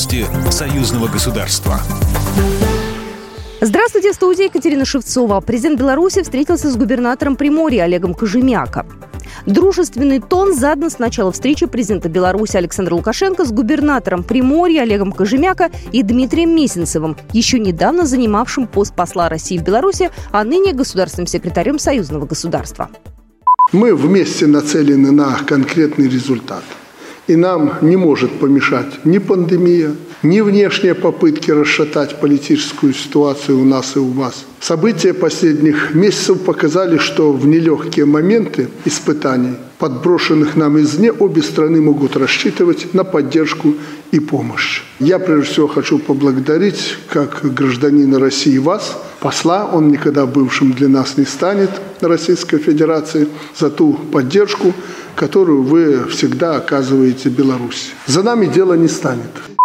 Новости союзного государства. Здравствуйте, в студии Екатерина Шевцова. Президент Беларуси встретился с губернатором Приморья Олегом Кожемяко. Дружественный тон задан с начала встречи президента Беларуси Александра Лукашенко с губернатором Приморья Олегом Кожемяко и Дмитрием Месенцевым, еще недавно занимавшим пост посла России в Беларуси, а ныне государственным секретарем союзного государства. Мы вместе нацелены на конкретный результат. И нам не может помешать ни пандемия, ни внешние попытки расшатать политическую ситуацию у нас и у вас. События последних месяцев показали, что в нелегкие моменты испытаний, подброшенных нам извне, обе страны могут рассчитывать на поддержку и помощь. Я прежде всего хочу поблагодарить, как гражданина России, вас, посла, он никогда бывшим для нас не станет, Российской Федерации, за ту поддержку, которую вы всегда оказываете Беларуси. За нами дело не станет.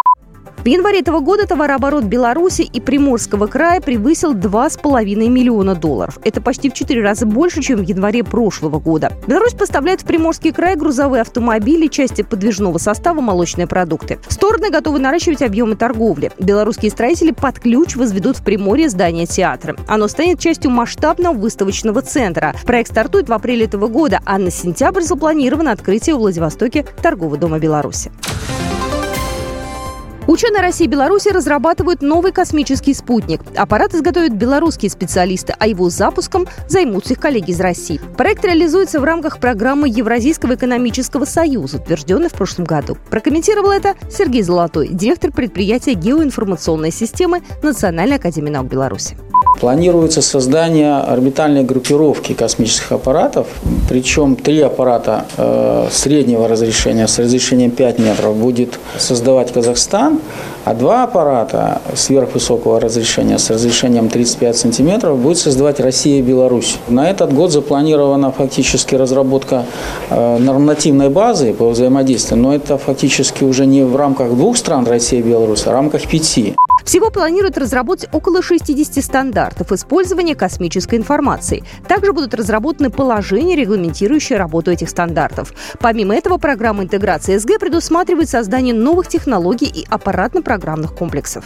В январе этого года товарооборот Беларуси и Приморского края превысил 2,5 миллиона долларов. Это почти в 4 раза больше, чем в январе прошлого года. Беларусь поставляет в Приморский край грузовые автомобили, части подвижного состава, молочные продукты. Стороны готовы наращивать объемы торговли. Белорусские строители под ключ возведут в Приморье здание театра. Оно станет частью масштабного выставочного центра. Проект стартует в апреле этого года, а на сентябрь запланировано открытие в Владивостоке торгового дома Беларуси. Ученые России и Беларуси разрабатывают новый космический спутник. Аппарат изготовят белорусские специалисты, а его запуском займутся их коллеги из России. Проект реализуется в рамках программы Евразийского экономического союза, утвержденной в прошлом году. Прокомментировал это Сергей Золотой, директор предприятия геоинформационной системы Национальной академии наук Беларуси. Планируется создание орбитальной группировки космических аппаратов, причем три аппарата э, среднего разрешения с разрешением 5 метров будет создавать Казахстан, а два аппарата сверхвысокого разрешения с разрешением 35 сантиметров будет создавать Россия и Беларусь. На этот год запланирована фактически разработка э, нормативной базы по взаимодействию, но это фактически уже не в рамках двух стран Россия и Беларусь, а в рамках пяти. Всего планируют разработать около 60 стандартов использования космической информации. Также будут разработаны положения, регламентирующие работу этих стандартов. Помимо этого, программа интеграции СГ предусматривает создание новых технологий и аппаратно-программных комплексов.